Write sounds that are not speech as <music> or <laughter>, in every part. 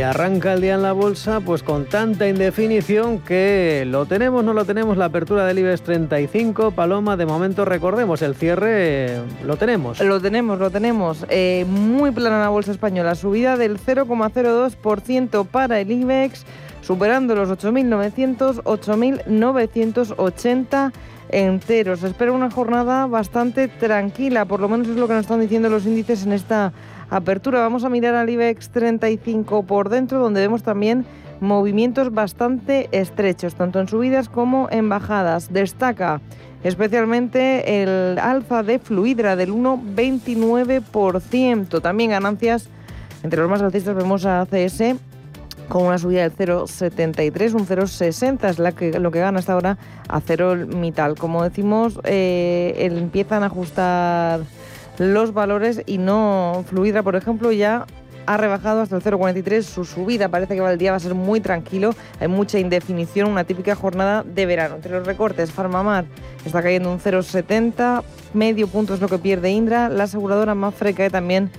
Y arranca el día en la bolsa pues con tanta indefinición que lo tenemos, no lo tenemos, la apertura del IBEX 35, Paloma, de momento recordemos, el cierre lo tenemos. Lo tenemos, lo tenemos. Eh, muy plana la bolsa española, subida del 0,02% para el IBEX, superando los 8.900, 8.980 enteros. espera una jornada bastante tranquila, por lo menos es lo que nos están diciendo los índices en esta apertura. Vamos a mirar al IBEX 35 por dentro, donde vemos también movimientos bastante estrechos, tanto en subidas como en bajadas. Destaca especialmente el alza de Fluidra del 1,29%. También ganancias entre los más alcistas vemos a CS con una subida del 0,73, un 0,60 es la que, lo que gana hasta ahora a Mital. Como decimos, eh, empiezan a ajustar los valores y no Fluidra, por ejemplo, ya ha rebajado hasta el 0,43 su subida. Parece que el día va a ser muy tranquilo. Hay mucha indefinición, una típica jornada de verano. Entre los recortes, Farmamar está cayendo un 0,70, medio punto es lo que pierde Indra. La aseguradora Mafre cae también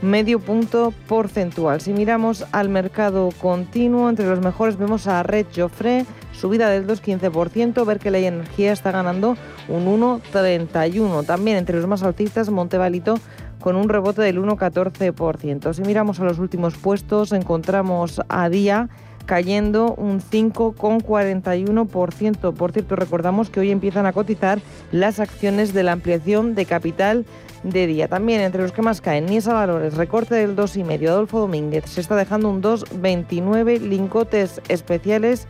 medio punto porcentual. Si miramos al mercado continuo, entre los mejores vemos a Red Joffre, subida del 2,15%, ver que la energía está ganando un 1,31%. También entre los más altistas, Montevalito con un rebote del 1,14%. Si miramos a los últimos puestos, encontramos a Día cayendo un 5,41%. Por cierto, recordamos que hoy empiezan a cotizar las acciones de la ampliación de capital de día. También entre los que más caen, Niesa Valores, recorte del 2,5, Adolfo Domínguez, se está dejando un 2,29, lincotes especiales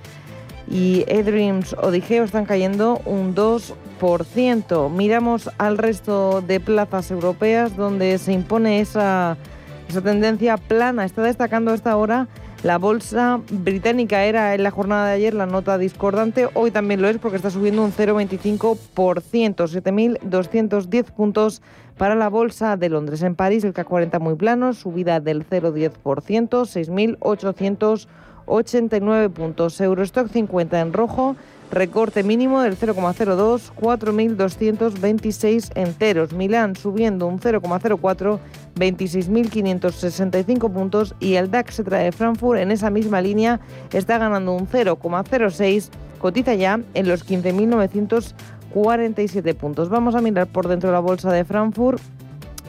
y eDreams o Digeo están cayendo un 2%. Miramos al resto de plazas europeas donde se impone esa, tendencia plana. Está destacando esta hora la bolsa británica era en la jornada de ayer la nota discordante, hoy también lo es porque está subiendo un 0,25%, 7.210 puntos para la bolsa de Londres. En París el CAC 40 muy plano, subida del 0,10%, 6.889 puntos. Eurostock 50 en rojo, recorte mínimo del 0,02, 4.226 enteros. Milán subiendo un 0,04, 26.565 puntos y el DAX de Frankfurt en esa misma línea está ganando un 0,06, cotiza ya en los 15.947 puntos. Vamos a mirar por dentro de la bolsa de Frankfurt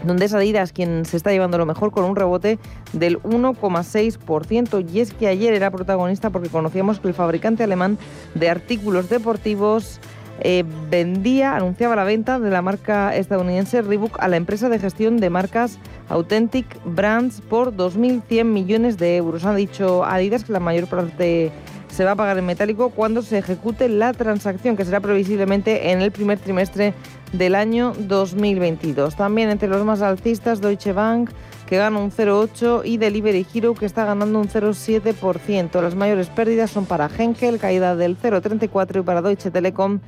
donde es Adidas quien se está llevando lo mejor con un rebote del 1,6%. Y es que ayer era protagonista porque conocíamos que el fabricante alemán de artículos deportivos eh, vendía, anunciaba la venta de la marca estadounidense Reebok a la empresa de gestión de marcas Authentic Brands por 2.100 millones de euros. Han dicho Adidas que la mayor parte se va a pagar en metálico cuando se ejecute la transacción, que será previsiblemente en el primer trimestre del año 2022. También entre los más alcistas, Deutsche Bank, que gana un 0,8 y Delivery Hero, que está ganando un 0,7%. Las mayores pérdidas son para Henkel, caída del 0,34 y para Deutsche Telekom,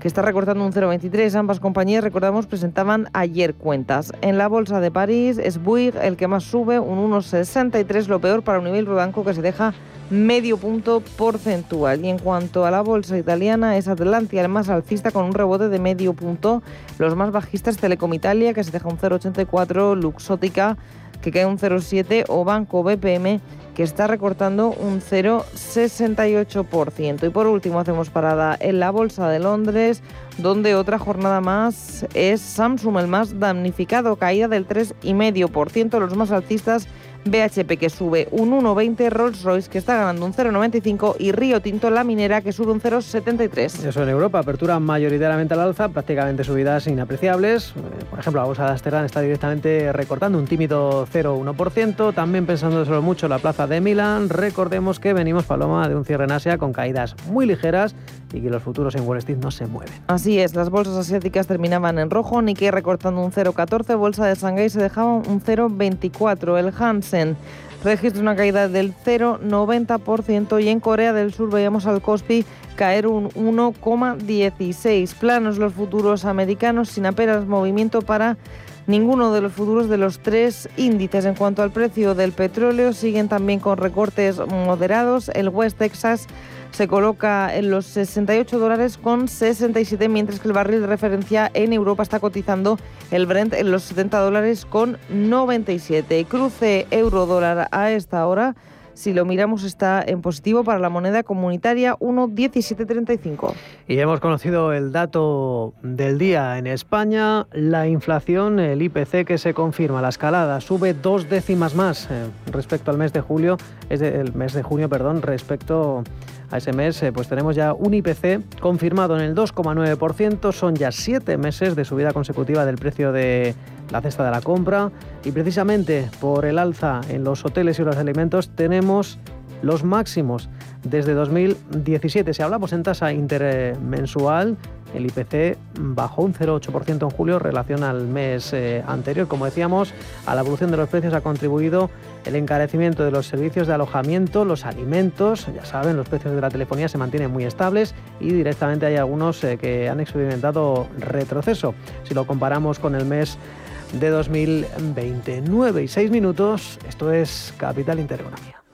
que está recortando un 0,23. Ambas compañías, recordamos, presentaban ayer cuentas. En la bolsa de París es Bouygues el que más sube, un 1,63, lo peor para un nivel rodanco que se deja medio punto porcentual. Y en cuanto a la bolsa italiana, es Atlantia el más alcista con un rebote de medio punto. Los más bajistas, Telecom Italia, que se deja un 0,84, Luxótica, que cae un 0,7, o Banco BPM, que está recortando un 0,68%. Y por último hacemos parada en la Bolsa de Londres, donde otra jornada más es Samsung, el más damnificado, caída del 3,5%. Los más altistas BHP que sube un 1,20, Rolls Royce que está ganando un 0,95 y Río Tinto, la minera, que sube un 0,73. Eso en Europa, apertura mayoritariamente al alza, prácticamente subidas inapreciables. Eh, por ejemplo, la bolsa de Amsterdam está directamente recortando un tímido 0,1%. También pensando solo mucho la plaza de Milán, recordemos que venimos, Paloma, de un cierre en Asia con caídas muy ligeras y que los futuros en Wall Street no se mueven. Así es, las bolsas asiáticas terminaban en rojo, Nikkei recortando un 0,14, bolsa de Shanghái se dejaba un 0,24, el Hansen registra una caída del 0,90% y en Corea del Sur veíamos al Kospi caer un 1,16. Planos los futuros americanos sin apenas movimiento para ninguno de los futuros de los tres índices. En cuanto al precio del petróleo, siguen también con recortes moderados. El West Texas se coloca en los 68 dólares con 67, mientras que el barril de referencia en Europa está cotizando el Brent en los 70 dólares con 97. Cruce euro-dólar a esta hora si lo miramos está en positivo para la moneda comunitaria 1,1735. Y hemos conocido el dato del día en España, la inflación, el IPC que se confirma, la escalada sube dos décimas más eh, respecto al mes de julio, es el mes de junio, perdón, respecto a ese mes, eh, pues tenemos ya un IPC confirmado en el 2,9%, son ya siete meses de subida consecutiva del precio de la cesta de la compra y precisamente por el alza en los hoteles y los alimentos tenemos los máximos desde 2017. Si hablamos en tasa intermensual, el IPC bajó un 0,8% en julio en relación al mes eh, anterior. Como decíamos, a la evolución de los precios ha contribuido el encarecimiento de los servicios de alojamiento, los alimentos, ya saben, los precios de la telefonía se mantienen muy estables y directamente hay algunos eh, que han experimentado retroceso. Si lo comparamos con el mes de 2029 y 6 minutos, esto es Capital Intereconomía.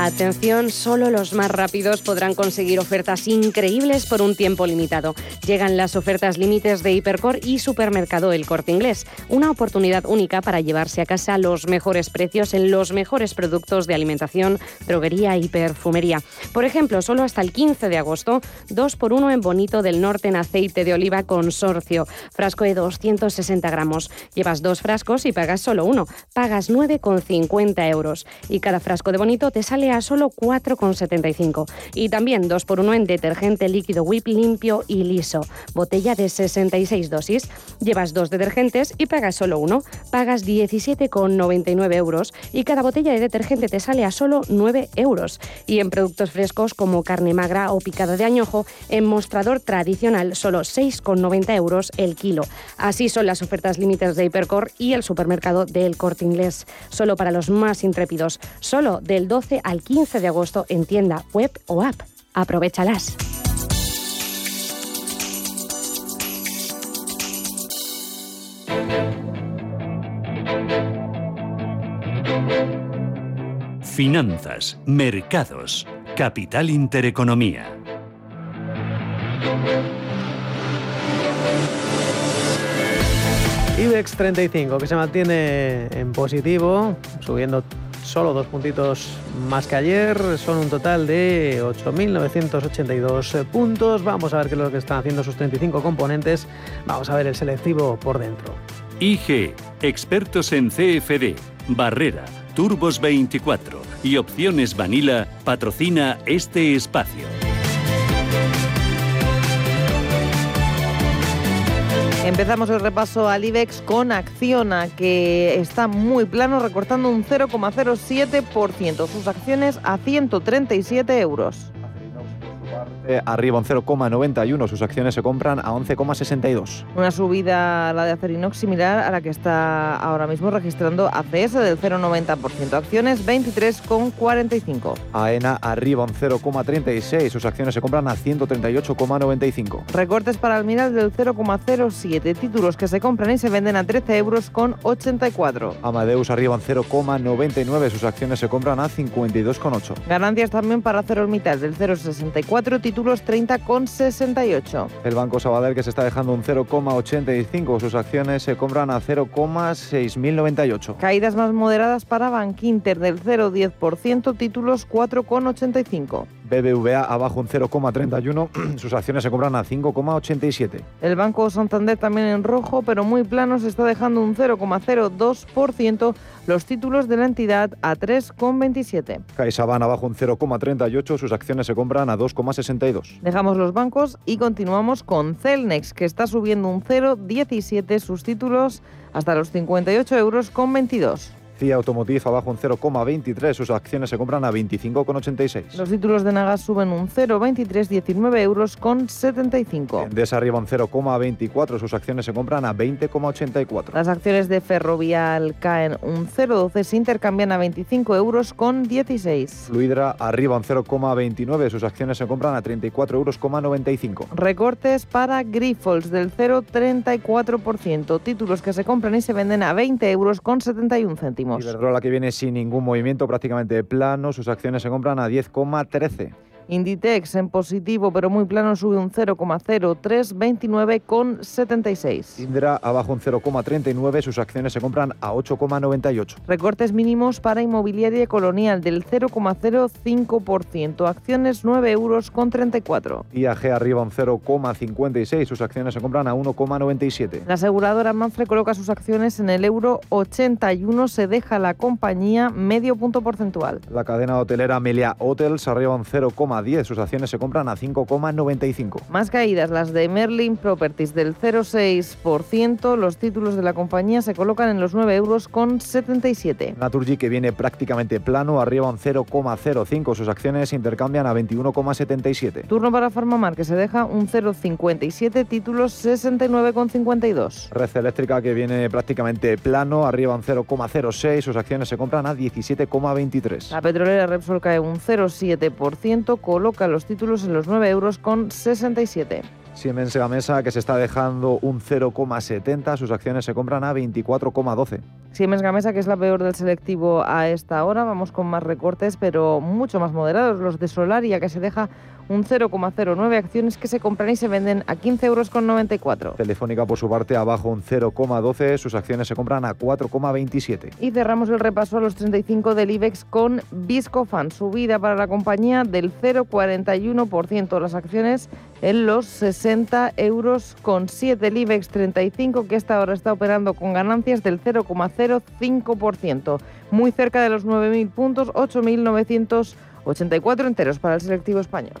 Atención, solo los más rápidos podrán conseguir ofertas increíbles por un tiempo limitado. Llegan las ofertas límites de Hipercor y Supermercado El Corte Inglés. Una oportunidad única para llevarse a casa los mejores precios en los mejores productos de alimentación, droguería y perfumería. Por ejemplo, solo hasta el 15 de agosto, 2 por 1 en Bonito del Norte en aceite de oliva consorcio. Frasco de 260 gramos. Llevas dos frascos y pagas solo uno. Pagas 9,50 euros. Y cada frasco de Bonito te sale a solo 4,75. Y también 2 por 1 en detergente líquido whip limpio y liso. Botella de 66 dosis. Llevas dos detergentes y pagas solo uno. Pagas 17,99 euros y cada botella de detergente te sale a solo 9 euros. Y en productos frescos como carne magra o picada de añojo, en mostrador tradicional solo 6,90 euros el kilo. Así son las ofertas límites de Hipercor y el supermercado del Corte Inglés. Solo para los más intrépidos. Solo del 12 al 15 de agosto en tienda web o app. Aprovechalas. Finanzas, mercados, capital intereconomía. IBEX 35 que se mantiene en positivo, subiendo solo dos puntitos más que ayer, son un total de 8.982 puntos. Vamos a ver qué es lo que están haciendo sus 35 componentes. Vamos a ver el selectivo por dentro. IG, expertos en CFD, Barrera, Turbos 24 y Opciones Vanilla patrocina este espacio. Empezamos el repaso al IBEX con Acciona, que está muy plano, recortando un 0,07%. Sus acciones a 137 euros. Arriba un 0,91. Sus acciones se compran a 11,62. Una subida, la de Acerinox, similar a la que está ahora mismo registrando ACS del 0,90%. Acciones 23,45. AENA arriba un 0,36. Sus acciones se compran a 138,95. Recortes para Almiral del 0,07. Títulos que se compran y se venden a 13 euros con 84. Amadeus arriba un 0,99. Sus acciones se compran a 52,8. Ganancias también para Mitad del 0,64. Títulos 30,68. El Banco Sabadell que se está dejando un 0,85. Sus acciones se compran a 0,6098. Caídas más moderadas para Bankinter del 0,10%. Títulos 4,85. BBVA abajo un 0,31, <clears throat> sus acciones se compran a 5,87. El Banco Santander también en rojo, pero muy plano, se está dejando un 0,02%, los títulos de la entidad a 3,27. CaixaBank abajo un 0,38, sus acciones se compran a 2,62. Dejamos los bancos y continuamos con Celnex, que está subiendo un 0,17 sus títulos hasta los 58 euros con 22. CIA Automotive abajo un 0,23, sus acciones se compran a 25,86. Los títulos de Nagas suben un 0,23, 19 euros con 75. Endesa arriba un 0,24, sus acciones se compran a 20,84. Las acciones de Ferrovial caen un 0,12, se intercambian a 25 euros con 16. Fluidra arriba un 0,29, sus acciones se compran a 34 euros. Recortes para Grifols del 0,34%, títulos que se compran y se venden a 20 euros con 71 céntimos. Iberdrola que viene sin ningún movimiento, prácticamente plano, sus acciones se compran a 10,13. Inditex en positivo pero muy plano sube un 0,0329 con 76. Indra abajo un 0,39, sus acciones se compran a 8,98. Recortes mínimos para inmobiliaria colonial del 0,05%, acciones 9 euros con 34. IAG arriba un 0,56, sus acciones se compran a 1,97. La aseguradora Manfre coloca sus acciones en el euro 81, se deja la compañía medio punto porcentual. La cadena hotelera Melia Hotels arriba un 0, 10. Sus acciones se compran a 5,95. Más caídas las de Merlin Properties del 0,6%. Los títulos de la compañía se colocan en los 9 euros con 77. Naturgy que viene prácticamente plano, arriba un 0,05. Sus acciones se intercambian a 21,77. Turno para Farmamar que se deja un 0,57. Títulos 69,52. Red Eléctrica que viene prácticamente plano, arriba un 0,06. Sus acciones se compran a 17,23. La petrolera Repsol cae un 0,7% coloca los títulos en los 9 euros con 67. Siemens Gamesa que se está dejando un 0,70, sus acciones se compran a 24,12. Siemens Gamesa que es la peor del selectivo a esta hora, vamos con más recortes pero mucho más moderados, los de Solaria que se deja un 0,09 acciones que se compran y se venden a 15,94 euros. Telefónica por su parte abajo un 0,12, sus acciones se compran a 4,27. Y cerramos el repaso a los 35 del IBEX con Viscofan, subida para la compañía del 0,41%, las acciones en los 60 euros con 7 el IBEX 35 que esta hora está operando con ganancias del 0,05%, muy cerca de los 9.000 puntos, 8.984 enteros para el selectivo español.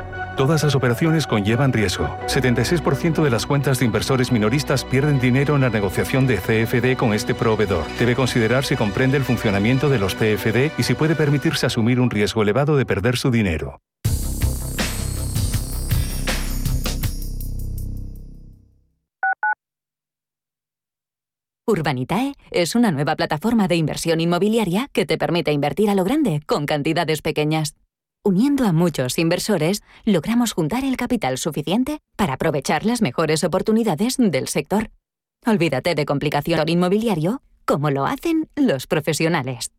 Todas las operaciones conllevan riesgo. 76% de las cuentas de inversores minoristas pierden dinero en la negociación de CFD con este proveedor. Debe considerar si comprende el funcionamiento de los CFD y si puede permitirse asumir un riesgo elevado de perder su dinero. Urbanitae es una nueva plataforma de inversión inmobiliaria que te permite invertir a lo grande con cantidades pequeñas. Uniendo a muchos inversores, logramos juntar el capital suficiente para aprovechar las mejores oportunidades del sector. Olvídate de complicación inmobiliario, como lo hacen los profesionales.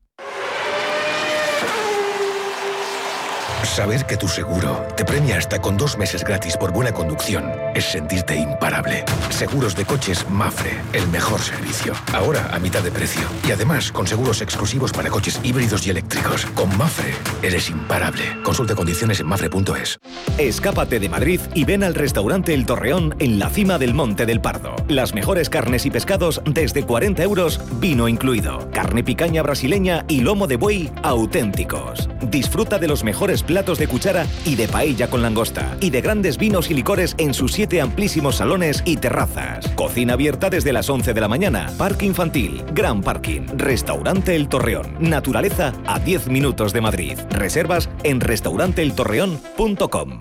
Saber que tu seguro te premia hasta con dos meses gratis por buena conducción es sentirte imparable. Seguros de coches Mafre, el mejor servicio. Ahora a mitad de precio. Y además con seguros exclusivos para coches híbridos y eléctricos. Con Mafre eres imparable. Consulta condiciones en mafre.es. Escápate de Madrid y ven al restaurante El Torreón en la cima del Monte del Pardo. Las mejores carnes y pescados desde 40 euros, vino incluido. Carne picaña brasileña y lomo de buey auténticos. Disfruta de los mejores platos de cuchara y de paella con langosta. Y de grandes vinos y licores en sus siete amplísimos salones y terrazas. Cocina abierta desde las 11 de la mañana. Parque infantil, gran parking. Restaurante El Torreón. Naturaleza a 10 minutos de Madrid. Reservas en restauranteeltorreón.com.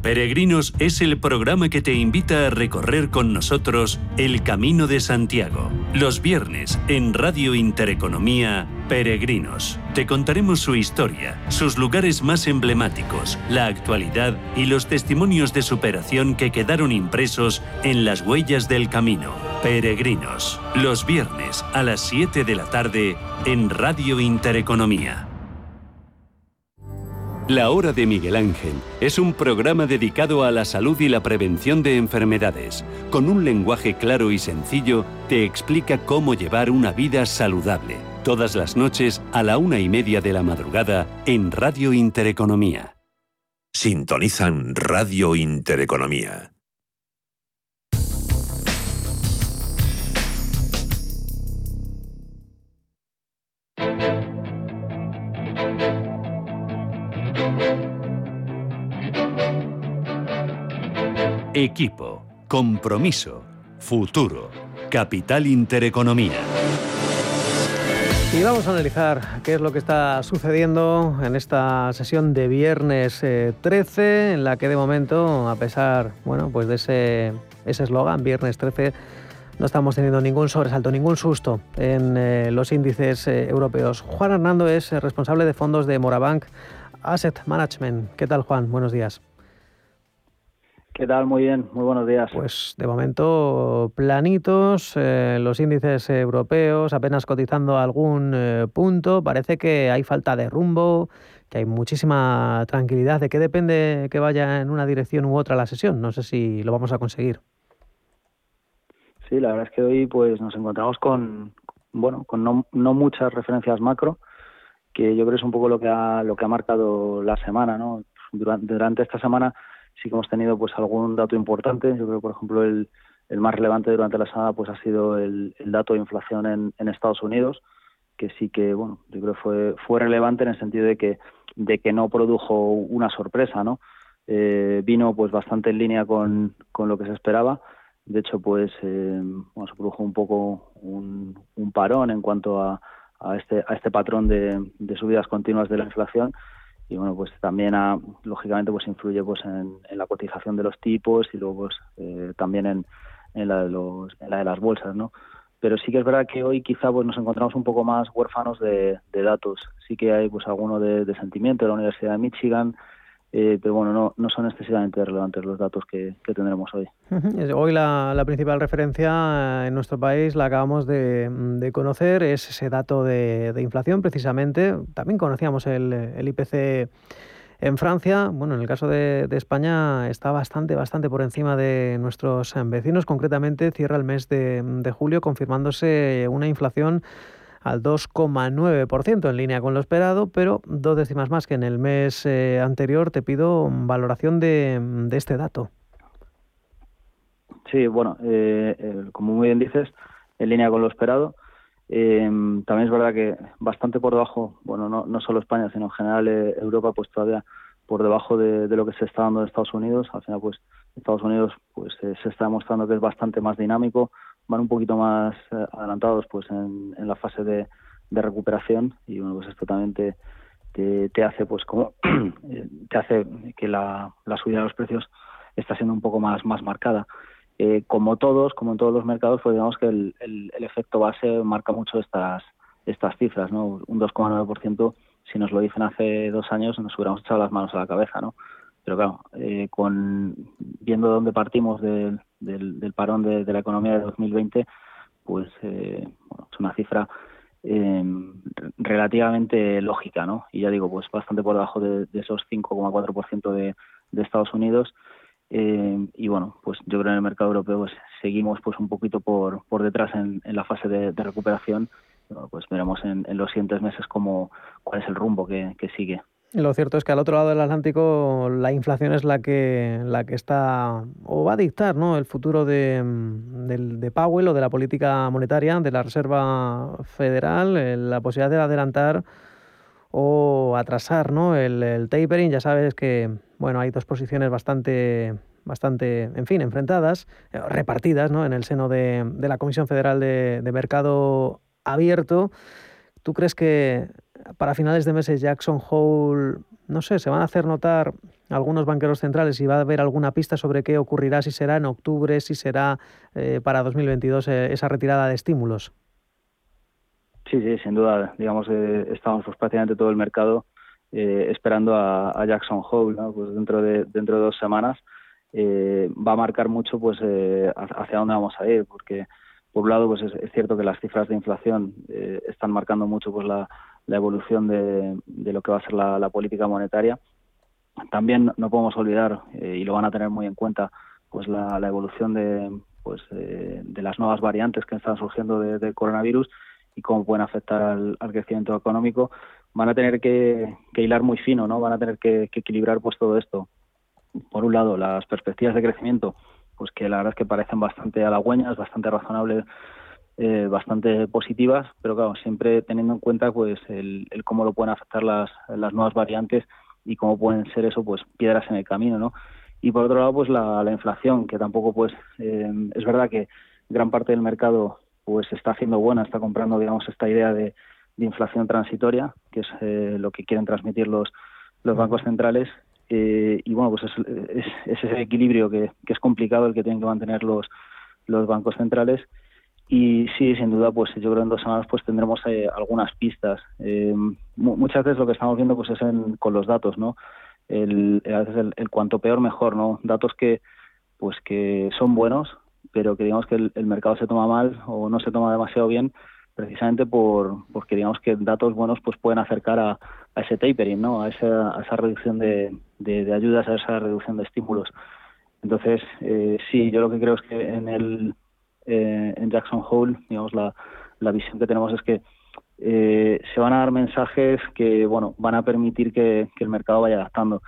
Peregrinos es el programa que te invita a recorrer con nosotros el Camino de Santiago. Los viernes en Radio Intereconomía, Peregrinos. Te contaremos su historia, sus lugares más emblemáticos, la actualidad y los testimonios de superación que quedaron impresos en las huellas del camino. Peregrinos. Los viernes a las 7 de la tarde en Radio Intereconomía. La Hora de Miguel Ángel es un programa dedicado a la salud y la prevención de enfermedades. Con un lenguaje claro y sencillo, te explica cómo llevar una vida saludable Todas las noches a la una y media de la madrugada en Radio Intereconomía. Sintonizan Radio Intereconomía. Equipo, compromiso, futuro, capital intereconomía. Y vamos a analizar qué es lo que está sucediendo en esta sesión de viernes 13, eh, en la que de momento, a pesar bueno, pues de ese eslogan, viernes 13, no estamos teniendo ningún sobresalto, ningún susto en eh, los índices eh, europeos. Juan Hernando es responsable de fondos de Morabank Asset Management. ¿Qué tal, Juan? Buenos días. ¿Qué tal? Muy bien, muy buenos días. Pues de momento planitos, eh, los índices europeos apenas cotizando algún eh, punto, parece que hay falta de rumbo, que hay muchísima tranquilidad. ¿De qué depende que vaya en una dirección u otra la sesión? No sé si lo vamos a conseguir. Sí, la verdad es que hoy pues nos encontramos con bueno, con no, no muchas referencias macro, que yo creo es un poco lo que ha lo que ha marcado la semana, ¿no? Durante, durante esta semana sí que hemos tenido pues algún dato importante. Yo creo, por ejemplo, el, el más relevante durante la semana pues ha sido el, el dato de inflación en, en, Estados Unidos, que sí que, bueno, yo creo fue fue relevante en el sentido de que de que no produjo una sorpresa, ¿no? Eh, vino pues bastante en línea con, con lo que se esperaba. De hecho, pues eh, bueno, se produjo un poco un, un parón en cuanto a, a este a este patrón de, de subidas continuas de la inflación y bueno pues también ha, lógicamente pues influye pues en, la cotización de los tipos y luego pues eh, también en, en, la de los de las bolsas no pero sí que es verdad que hoy quizá pues nos encontramos un poco más huérfanos de, de datos. Sí que hay pues alguno de, de sentimiento de la Universidad de Michigan eh, pero bueno, no, no son excesivamente relevantes los datos que, tendremos hoy. Hoy la, principal referencia en nuestro país la acabamos de, conocer, es ese dato de, inflación precisamente. También conocíamos el, IPC en Francia, bueno, en el caso de, España está bastante, bastante por encima de nuestros vecinos. Concretamente cierra el mes de, de julio confirmándose una inflación al 2,9% en línea con lo esperado, pero dos décimas más que en el mes eh, anterior. Te pido valoración de, este dato. Sí, bueno, eh, como muy bien dices, en línea con lo esperado. Eh, también es verdad que bastante por debajo, bueno, no, no solo España, sino en general Europa, pues todavía por debajo de, lo que se está dando en Estados Unidos. Al final, pues Estados Unidos pues se está demostrando que es bastante más dinámico, van un poquito más eh, adelantados pues en, la fase de, recuperación. Y bueno pues esto también te, hace pues como <clears throat> eh, te hace que la, subida de los precios está siendo un poco más más marcada. Eh, como todos como en todos los mercados pues digamos que el, el, efecto base marca mucho estas estas cifras no un 2,9% si nos lo dicen hace dos años nos hubiéramos echado las manos a la cabeza no pero claro, eh, con viendo dónde partimos del, del, parón de, la economía de 2020, pues eh, bueno, es una cifra eh, relativamente lógica, ¿no? Y ya digo, pues bastante por debajo de, esos 5,4% de, de Estados Unidos. Eh, y bueno, pues yo creo que en el mercado europeo pues, seguimos pues un poquito por, por detrás en, en la fase de, recuperación. pues veremos en, en, los siguientes meses cómo, cuál es el rumbo que, que sigue. Lo cierto es que al otro lado del Atlántico la inflación es la que, la que está o va a dictar ¿no? el futuro de, de, Powell o de la política monetaria de la Reserva Federal, eh, la posibilidad de adelantar o atrasar ¿no? el, tapering. Ya sabes que bueno, hay dos posiciones bastante, bastante en fin, enfrentadas, eh, repartidas ¿no? en el seno de, de la Comisión Federal de, de Mercado Abierto. ¿Tú crees que para finales de meses Jackson Hole, no sé, se van a hacer notar algunos banqueros centrales y va a haber alguna pista sobre qué ocurrirá, si será en octubre, si será eh, para 2022 eh, esa retirada de estímulos. Sí, sí, sin duda. Digamos, eh, estamos pues, prácticamente todo el mercado esperando a, Jackson Hole, ¿no? pues dentro de dentro de dos semanas va a marcar mucho pues hacia dónde vamos a ir, porque por un lado pues es, es cierto que las cifras de inflación están marcando mucho pues la la evolución de, de lo que va a ser la, política monetaria. También no podemos olvidar, eh, y lo van a tener muy en cuenta, pues la, evolución de, pues, eh, de las nuevas variantes que están surgiendo del coronavirus y cómo pueden afectar al, crecimiento económico, van a tener que, hilar muy fino, ¿no? Van a tener que, equilibrar pues todo esto. Por un lado, las perspectivas de crecimiento, pues que la verdad es que parecen bastante halagüeñas, bastante razonables, eh, bastante positivas, pero claro, siempre teniendo en cuenta pues el, cómo lo pueden afectar las, las nuevas variantes y cómo pueden ser eso pues piedras en el camino, ¿no? Y por otro lado, pues la, inflación, que tampoco pues eh, es verdad que gran parte del mercado pues está haciendo buena, está comprando, digamos, esta idea de, inflación transitoria, que es eh, lo que quieren transmitir los, los bancos centrales. Eh, y bueno, pues es, ese equilibrio que, es complicado el que tienen que mantener los, los bancos centrales. Y sí, sin duda, pues yo creo que en dos semanas pues tendremos eh, algunas pistas. muchas veces lo que estamos viendo pues es con los datos, ¿no? El, a veces el, el, cuanto peor mejor, ¿no? Datos que pues que son buenos, pero que digamos que el, mercado se toma mal o no se toma demasiado bien precisamente por porque digamos que datos buenos pues pueden acercar a, ese tapering no a esa, a esa reducción de, de, ayudas a esa reducción de estímulos entonces eh, sí yo lo que creo es que en el eh, en Jackson Hole digamos la, la visión que tenemos es que eh, se van a dar mensajes que bueno van a permitir que, el mercado vaya adaptando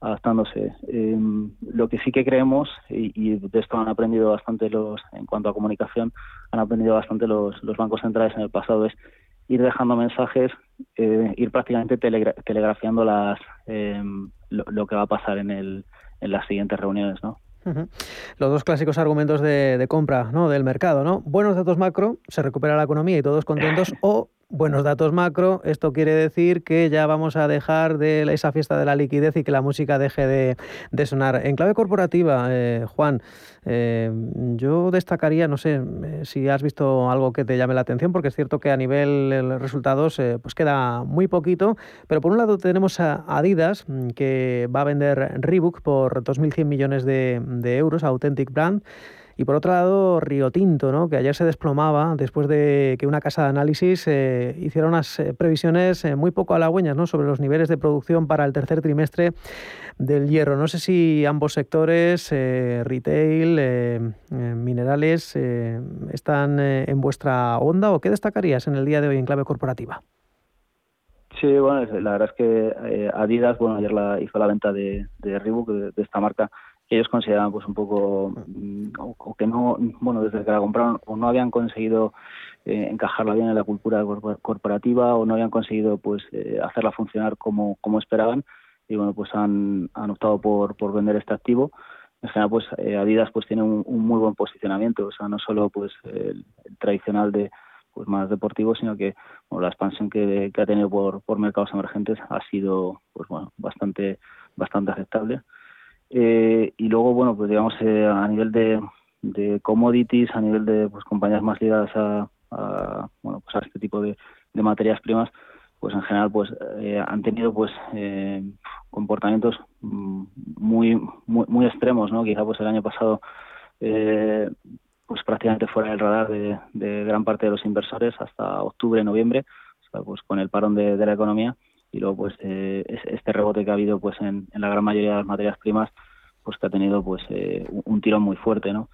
adaptándose. Em, lo que sí que creemos, y, de esto han aprendido bastante los, en cuanto a comunicación, han aprendido bastante los, los bancos centrales en el pasado, es ir dejando mensajes, eh, ir prácticamente telegrafiando las, em, lo, que va a pasar en, el, en las siguientes reuniones, ¿no? Los dos clásicos argumentos de, de, compra ¿no? del mercado, ¿no? Buenos datos macro, se recupera la economía y todos contentos, <laughs> o buenos datos macro, esto quiere decir que ya vamos a dejar de esa fiesta de la liquidez y que la música deje de, sonar. En clave corporativa, eh, Juan, eh, yo destacaría, no sé eh, si has visto algo que te llame la atención, porque es cierto que a nivel de resultados pues queda muy poquito, pero por un lado tenemos a Adidas, mm, que va a vender Reebok por 2.100 millones de, de euros, Authentic Brand. Y por otro lado, Río Tinto, ¿no? que ayer se desplomaba después de que una casa de análisis eh, hiciera unas eh, previsiones eh, muy poco halagüeñas ¿no? sobre los niveles de producción para el tercer trimestre del hierro. No sé si ambos sectores, retail, minerales, están en vuestra onda o qué destacarías en el día de hoy en clave corporativa. Sí, bueno, la verdad es que Adidas, bueno, ayer la, hizo la venta de, de Reebok, de esta marca, ellos consideraban pues un poco mm, o, que no bueno desde que la compraron o no habían conseguido eh, encajarla bien en la cultura corporativa o no habían conseguido pues eh, hacerla funcionar como, como esperaban y bueno pues han, han optado por, por vender este activo. En general pues eh, Adidas pues tiene un, muy buen posicionamiento o sea no solo pues el, tradicional de pues más deportivo sino que la expansión que, que ha tenido por, por mercados emergentes ha sido pues bueno bastante bastante aceptable eh, y luego, bueno, pues digamos, eh, a nivel de, de, commodities, a nivel de pues, compañías más ligadas a, bueno, pues a este tipo de, materias primas, pues en general pues eh, han tenido pues comportamientos mm, muy, muy, muy extremos, ¿no? Quizá pues el año pasado pues prácticamente fuera del radar de, gran parte de los inversores hasta octubre, noviembre, o sea, pues con el parón de la economía y luego pues eh, este rebote que ha habido pues en, la gran mayoría de las materias primas pues que ha tenido pues eh, un tirón muy fuerte no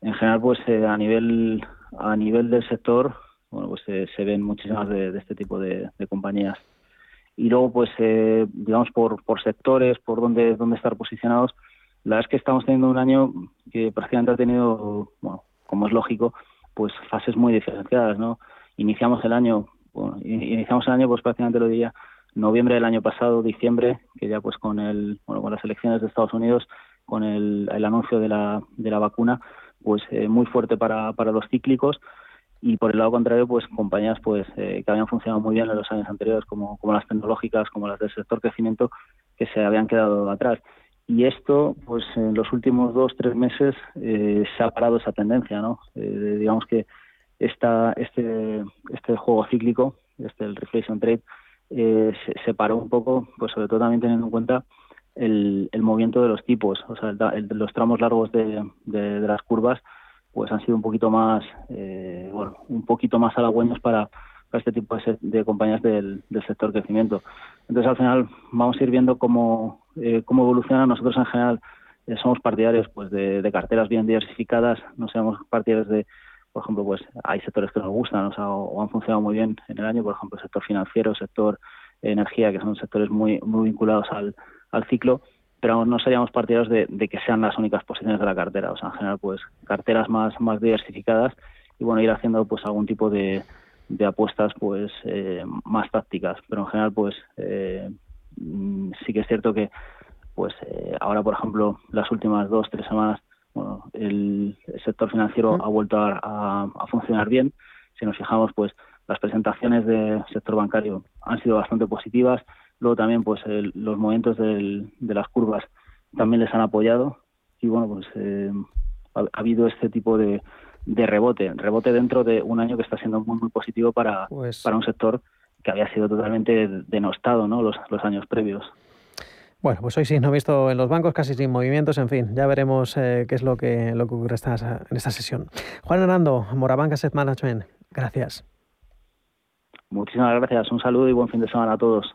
en general pues eh, a nivel a nivel del sector bueno pues se ven muchísimas de, este tipo de, compañías. Y luego pues digamos por, por sectores por dónde dónde estar posicionados la verdad es que estamos teniendo un año que prácticamente ha tenido bueno como es lógico pues fases muy diferenciadas no iniciamos el año bueno, iniciamos el año pues prácticamente lo diría noviembre del año pasado, diciembre, que ya pues con el bueno, con las elecciones de Estados Unidos, con el, anuncio de la, de la vacuna, pues eh, muy fuerte para, para los cíclicos y por el lado contrario, pues compañías pues eh, que habían funcionado muy bien en los años anteriores, como, como las tecnológicas, como las del sector crecimiento, que se habían quedado atrás. Y esto, pues en los últimos dos, tres meses eh, se ha parado esa tendencia, ¿no? digamos que esta, este, este juego cíclico, este el reflection trade, eh, se, paró un poco, pues sobre todo también teniendo en cuenta el, el movimiento de los tipos, o sea, los tramos largos de, las curvas, pues han sido un poquito más, eh, bueno, un poquito más halagüeños para, este tipo de, compañías del, sector crecimiento. Entonces, al final, vamos a ir viendo cómo, eh, cómo evoluciona. Nosotros, en general, eh, somos partidarios pues de, de, carteras bien diversificadas, no seamos partidarios de por ejemplo, pues hay sectores que nos gustan o, sea, o, han funcionado muy bien en el año, por ejemplo, el sector financiero, sector energía, que son sectores muy, muy vinculados al, al ciclo, pero no seríamos partidarios de, de, que sean las únicas posiciones de la cartera. O sea, en general, pues carteras más, más diversificadas y bueno, ir haciendo pues algún tipo de, de apuestas pues eh, más tácticas. Pero en general, pues eh, mm, sí que es cierto que pues eh, ahora, por ejemplo, las últimas dos, tres semanas, bueno, el, sector financiero ha vuelto a, a funcionar bien. Si nos fijamos, pues las presentaciones del sector bancario han sido bastante positivas. Luego también, pues los movimientos de las curvas también les han apoyado y bueno, pues eh, ha, habido este tipo de, rebote, rebote dentro de un año que está siendo muy muy positivo para, pues para un sector que había sido totalmente denostado, ¿no? Los, los años previos. Bueno, pues hoy sí, no he visto en los bancos casi sin movimientos, en fin, ya veremos eh, qué es lo que, lo que ocurre en esta sesión. Juan Hernando, Morabanca Asset Management, gracias. Muchísimas gracias, un saludo y buen fin de semana a todos.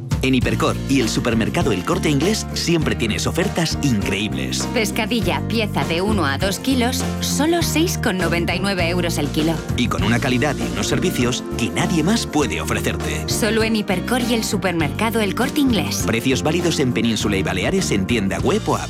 En Hipercor y el supermercado El Corte Inglés siempre tienes ofertas increíbles. Pescadilla, pieza de 1 a 2 kilos, solo 6,99 euros el kilo. Y con una calidad y unos servicios que nadie más puede ofrecerte. Solo en Hipercor y el supermercado El Corte Inglés. Precios válidos en Península y Baleares en tienda web o app.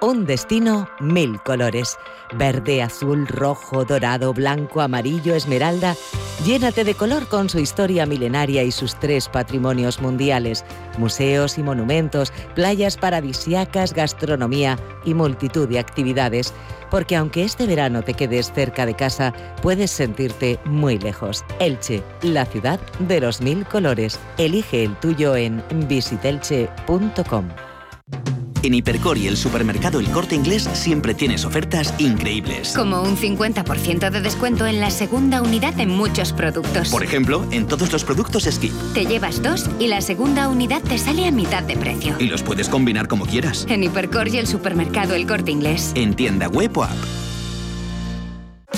un destino mil colores. Verde, azul, rojo, dorado, blanco, amarillo, esmeralda. Llénate de color con su historia milenaria y sus tres patrimonios mundiales, museos y monumentos, playas paradisiacas, gastronomía y multitud de actividades porque aunque este verano te quedes cerca de casa, puedes sentirte muy lejos. Elche, la ciudad de los mil colores. Elige el tuyo en visitelche.com. En Hipercor y el supermercado El Corte Inglés siempre tienes ofertas increíbles. Como un 50% de descuento en la segunda unidad en muchos productos. Por ejemplo, en todos los productos Skip. Te llevas dos y la segunda unidad te sale a mitad de precio. Y los puedes combinar como quieras. En Hipercor y el supermercado El Corte Inglés. En tienda web o app.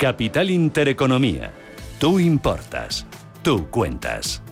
Capital Intereconomía. Tú importas. Tú cuentas.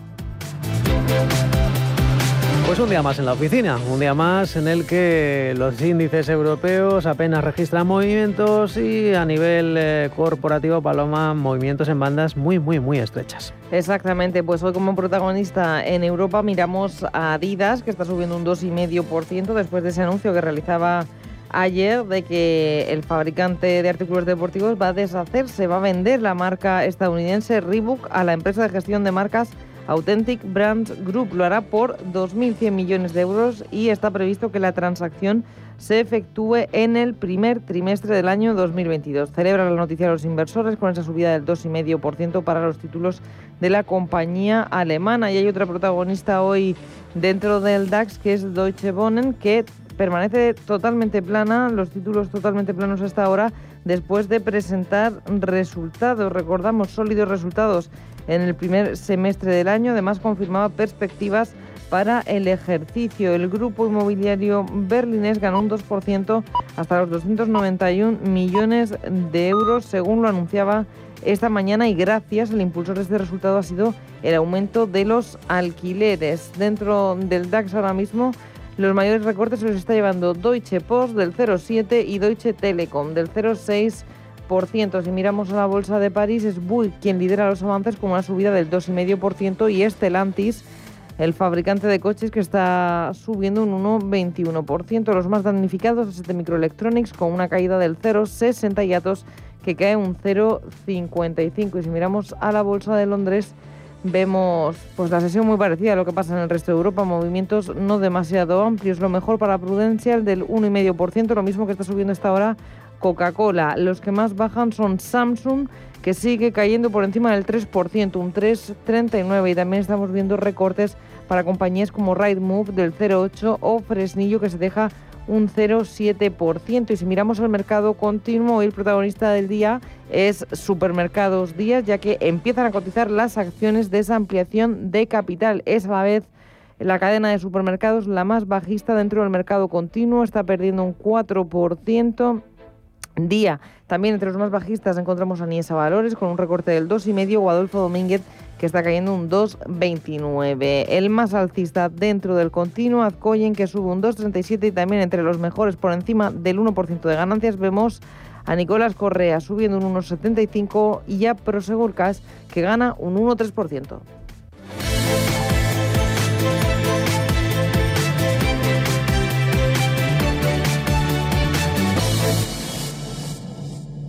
Pues un día más en la oficina, un día más en el que los índices europeos apenas registran movimientos y a nivel eh, corporativo, Paloma, movimientos en bandas muy, muy, muy estrechas. Exactamente, pues hoy como protagonista en Europa miramos a Adidas, que está subiendo un 2,5% después de ese anuncio que realizaba ayer de que el fabricante de artículos deportivos va a deshacerse, va a vender la marca estadounidense Reebok a la empresa de gestión de marcas Authentic Brands Group. Lo hará por 2.100 millones de euros y está previsto que la transacción se efectúe en el primer trimestre del año 2022. Celebra la noticia a los inversores con esa subida del 2,5% para los títulos de la compañía alemana. Y hay otra protagonista hoy dentro del DAX que es Deutsche Wohnen, que permanece totalmente plana, los títulos totalmente planos hasta ahora, después de presentar resultados, recordamos, sólidos resultados en el primer semestre del año, además confirmaba perspectivas para el ejercicio. El grupo inmobiliario berlinés ganó un 2% hasta los 291 millones de euros, según lo anunciaba esta mañana y gracias, el impulsor de este resultado ha sido el aumento de los alquileres. Dentro del DAX ahora mismo los mayores recortes los está llevando Deutsche Post del 0,7 y Deutsche Telekom del 0,6%. Si miramos a la bolsa de París, es Bouygues quien lidera los avances con una subida del 2,5% y Stellantis el fabricante de coches que está subiendo un 1,21%. Los más damnificados es de Microelectronics con una caída del 0,60 y Atos que cae un 0,55. Y si miramos a la bolsa de Londres, vemos pues la sesión muy parecida a lo que pasa en el resto de Europa, movimientos no demasiado amplios. Lo mejor para Prudential del 1,5%, lo mismo que está subiendo esta hora Coca-Cola. Los que más bajan son Samsung, que sigue cayendo por encima del 3%, un 3,39%. Y también estamos viendo recortes para compañías como Rightmove del 0,8% o Fresnillo, que se deja un 0,7%. Y si miramos el mercado continuo, el protagonista del día es Supermercados Días, ya que empiezan a cotizar las acciones de esa ampliación de capital. Es a la vez la cadena de supermercados la más bajista dentro del mercado continuo, está perdiendo un 4% día. También entre los más bajistas encontramos a Niesa Valores con un recorte del 2,5 o Adolfo Domínguez que está cayendo un 2,29. El más alcista dentro del continuo, Azcoyen, que sube un 2,37 y también entre los mejores por encima del 1% de ganancias vemos a Nicolás Correa subiendo un 1,75 y a Prosegur Cash que gana un 1,3%.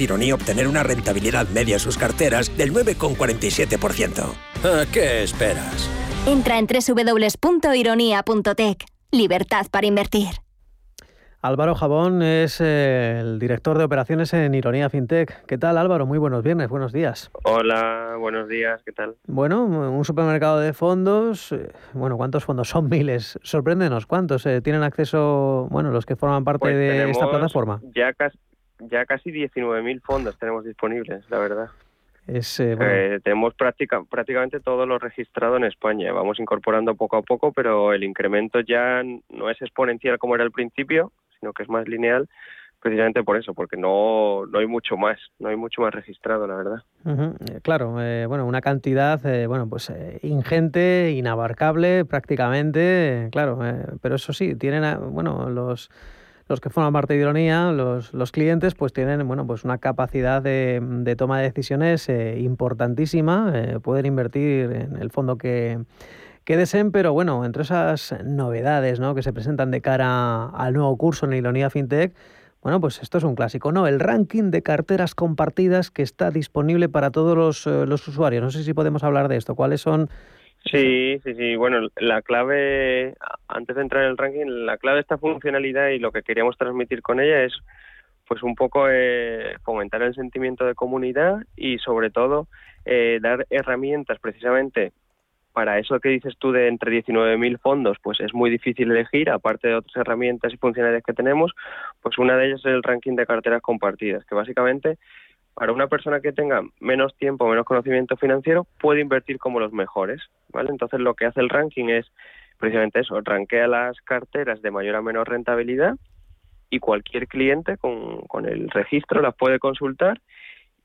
de Ironía obtener una rentabilidad media en sus carteras del 9,47%. ¿A qué esperas? Entra en www.ironía.tech. Libertad para invertir. Álvaro Jabón es eh, el director de operaciones en Ironía FinTech. ¿Qué tal Álvaro? Muy buenos viernes, buenos días. Hola, buenos días, ¿qué tal? Bueno, un supermercado de fondos, eh, bueno, ¿cuántos fondos? Son miles. Sorpréndenos, ¿cuántos eh, tienen acceso, bueno, los que forman parte Pues de esta plataforma? Ya casi, ya casi 19.000 fondos tenemos disponibles, la verdad. Es, eh, bueno, Eh, tenemos práctica, prácticamente todo lo registrado en España. Vamos incorporando poco a poco, pero el incremento ya no es exponencial como era al principio, sino que es más lineal, precisamente por eso, porque no, no hay mucho más, no hay mucho más registrado, la verdad. Eh, Claro, eh, bueno, una cantidad, eh, bueno, pues eh, ingente, inabarcable prácticamente, claro, eh, pero eso sí, tienen, bueno, los, los que forman parte de Ironía, los, los clientes, pues tienen, bueno, pues una capacidad de, de toma de decisiones eh, importantísima, eh, pueden invertir en el fondo que, que deseen, pero bueno, entre esas novedades, ¿no?, que se presentan de cara al nuevo curso en Ironía FinTech, bueno, pues esto es un clásico, ¿no? El ranking de carteras compartidas que está disponible para todos los, eh, los usuarios. No sé si podemos hablar de esto. ¿Cuáles son? Sí, sí, sí. Bueno, la clave, antes de entrar en el ranking, la clave de esta funcionalidad y lo que queríamos transmitir con ella es, pues, un poco eh, fomentar el sentimiento de comunidad y, sobre todo, eh, dar herramientas precisamente para eso que dices tú de entre 19.000 fondos, pues es muy difícil elegir, aparte de otras herramientas y funcionalidades que tenemos, pues una de ellas es el ranking de carteras compartidas, que básicamente para una persona que tenga menos tiempo, menos conocimiento financiero, puede invertir como los mejores, ¿vale? Entonces lo que hace el ranking es precisamente eso, rankea las carteras de mayor a menor rentabilidad y cualquier cliente con, con el registro las puede consultar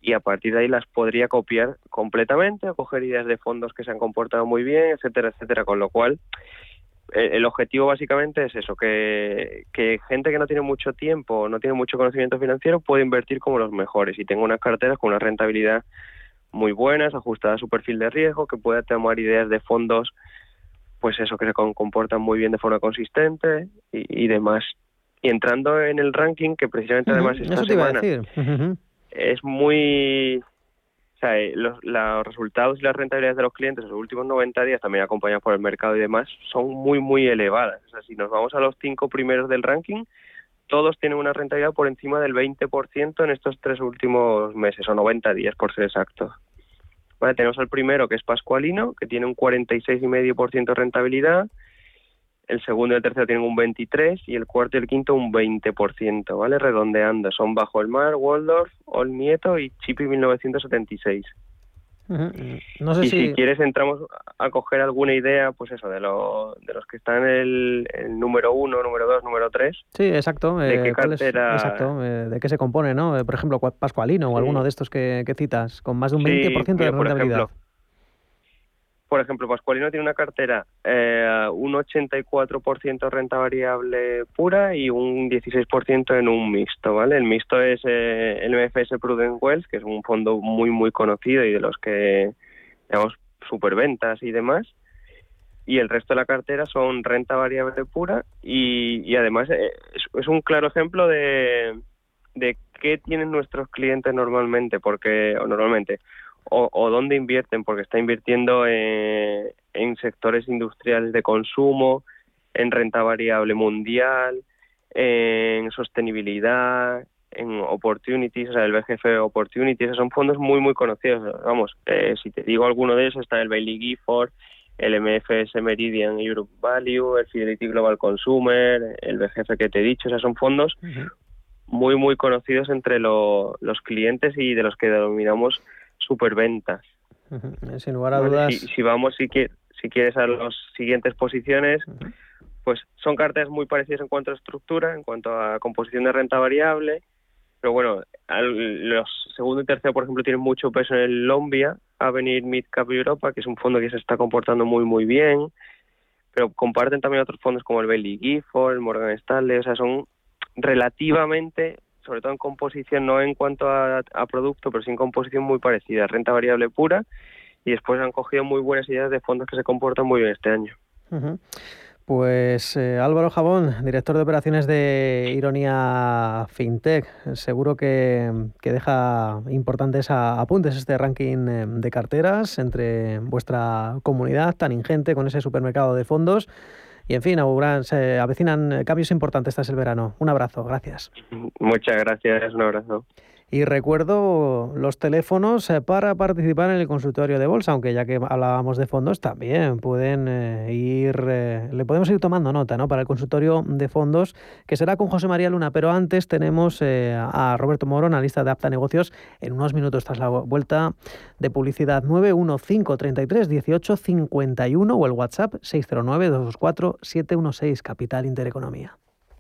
y a partir de ahí las podría copiar completamente o coger ideas de fondos que se han comportado muy bien, etcétera, etcétera, con lo cual el objetivo básicamente es eso, que, que gente que no tiene mucho tiempo, no tiene mucho conocimiento financiero, puede invertir como los mejores. Y tenga unas carteras con una rentabilidad muy buenas, ajustadas a su perfil de riesgo, que pueda tomar ideas de fondos, pues eso, que se comportan muy bien de forma consistente y, y demás. Y entrando en el ranking, que precisamente además esta semana es muy... O sea, eh, los, los, resultados y las rentabilidades de los clientes en los últimos 90 días, también acompañados por el mercado y demás, son muy, muy elevadas. O sea, si nos vamos a los cinco primeros del ranking, todos tienen una rentabilidad por encima del 20% en estos tres últimos meses, o 90 días, por ser exacto. Vale, tenemos al primero, que es Pascualino, que tiene un 46,5% de rentabilidad, el segundo y el tercero tienen un 23 y el cuarto y el quinto un 20%, ¿vale? Redondeando, son Bajo el Mar, Waldorf, Olmieto y Chipi 1976. No sé y si... quieres entramos a coger alguna idea, pues eso, de, lo, de los que están en el, número uno, número dos, número tres. Sí, exacto. ¿De qué eh, cartera... exacto, eh, de qué se compone, ¿no? Eh, por ejemplo, Pascualino o alguno de estos que, citas, con más de un 20% de rentabilidad por ejemplo, Pascualino tiene una cartera eh, un 84% renta variable pura y un 16% en un mixto, ¿vale? El mixto es eh, el MFS Prudent Wells, que es un fondo muy, muy conocido y de los que, digamos, superventas y demás. Y el resto de la cartera son renta variable pura y, además eh, es, un claro ejemplo de, de qué tienen nuestros clientes normalmente, porque, normalmente, o, dónde invierten, porque está invirtiendo en, sectores industriales de consumo, en renta variable mundial, en sostenibilidad, en opportunities, o sea, el BGF Opportunities, son fondos muy, muy conocidos. Vamos, eh, si te digo alguno de esos, está el Bailey Gifford, el MFS Meridian Europe Value, el Fidelity Global Consumer, el BGF que te he dicho, o sea, son fondos muy, muy conocidos entre los clientes y de los que denominamos superventas. Sin lugar a dudas. Si, vamos, si, si quieres, a las siguientes posiciones, pues son cartas muy parecidas en cuanto a estructura, en cuanto a composición de renta variable, pero bueno, los segundo y tercero, por ejemplo, tienen mucho peso en el Lombia, Avenir Mid Cap Europa, que es un fondo que se está comportando muy, muy bien, pero comparten también otros fondos como el Bailey Gifford, el Morgan Stanley, o sea, son relativamente sobre todo en composición, no en cuanto a, producto, pero sí en composición muy parecida, renta variable pura, y después han cogido muy buenas ideas de fondos que se comportan muy bien este año. Pues eh, Álvaro Jabón, director de operaciones de Ironía FinTech, seguro que, que, deja importantes apuntes este ranking eh, de carteras entre vuestra comunidad tan ingente con ese supermercado de fondos. Y en fin, se avecinan cambios importantes este el verano. Un abrazo, gracias. Muchas gracias, un abrazo. Y recuerdo los teléfonos eh, para participar en el consultorio de bolsa, aunque ya que hablábamos de fondos, también pueden eh, ir, eh, le podemos ir tomando nota ¿no? para el consultorio de fondos, que será con José María Luna. Pero antes tenemos a Roberto Moro, analista de Apta Negocios, en unos minutos tras la vuelta de publicidad 91533 1851 o el WhatsApp 609 224 716 Capital Intereconomía.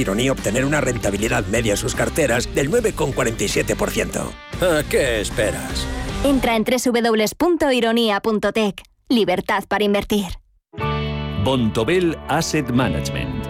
Ironía obtener una rentabilidad media en sus carteras del 9,47%. ¿A qué esperas? Entra en www.ironia.tech. Libertad para invertir. Bontobel Asset Management.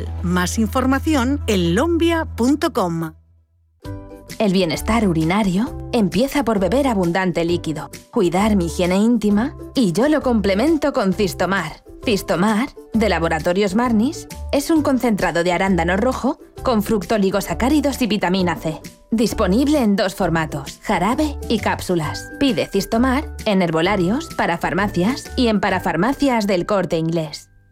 Más información en lombia.com. El bienestar urinario empieza por beber abundante líquido, cuidar mi higiene íntima y yo lo complemento con Cistomar. Cistomar, de Laboratorios Marnis, es un concentrado de arándano rojo con fructoligosacáridos y vitamina C. Disponible en dos formatos, jarabe y cápsulas. Pide Cistomar en herbolarios, para farmacias y en parafarmacias del corte inglés.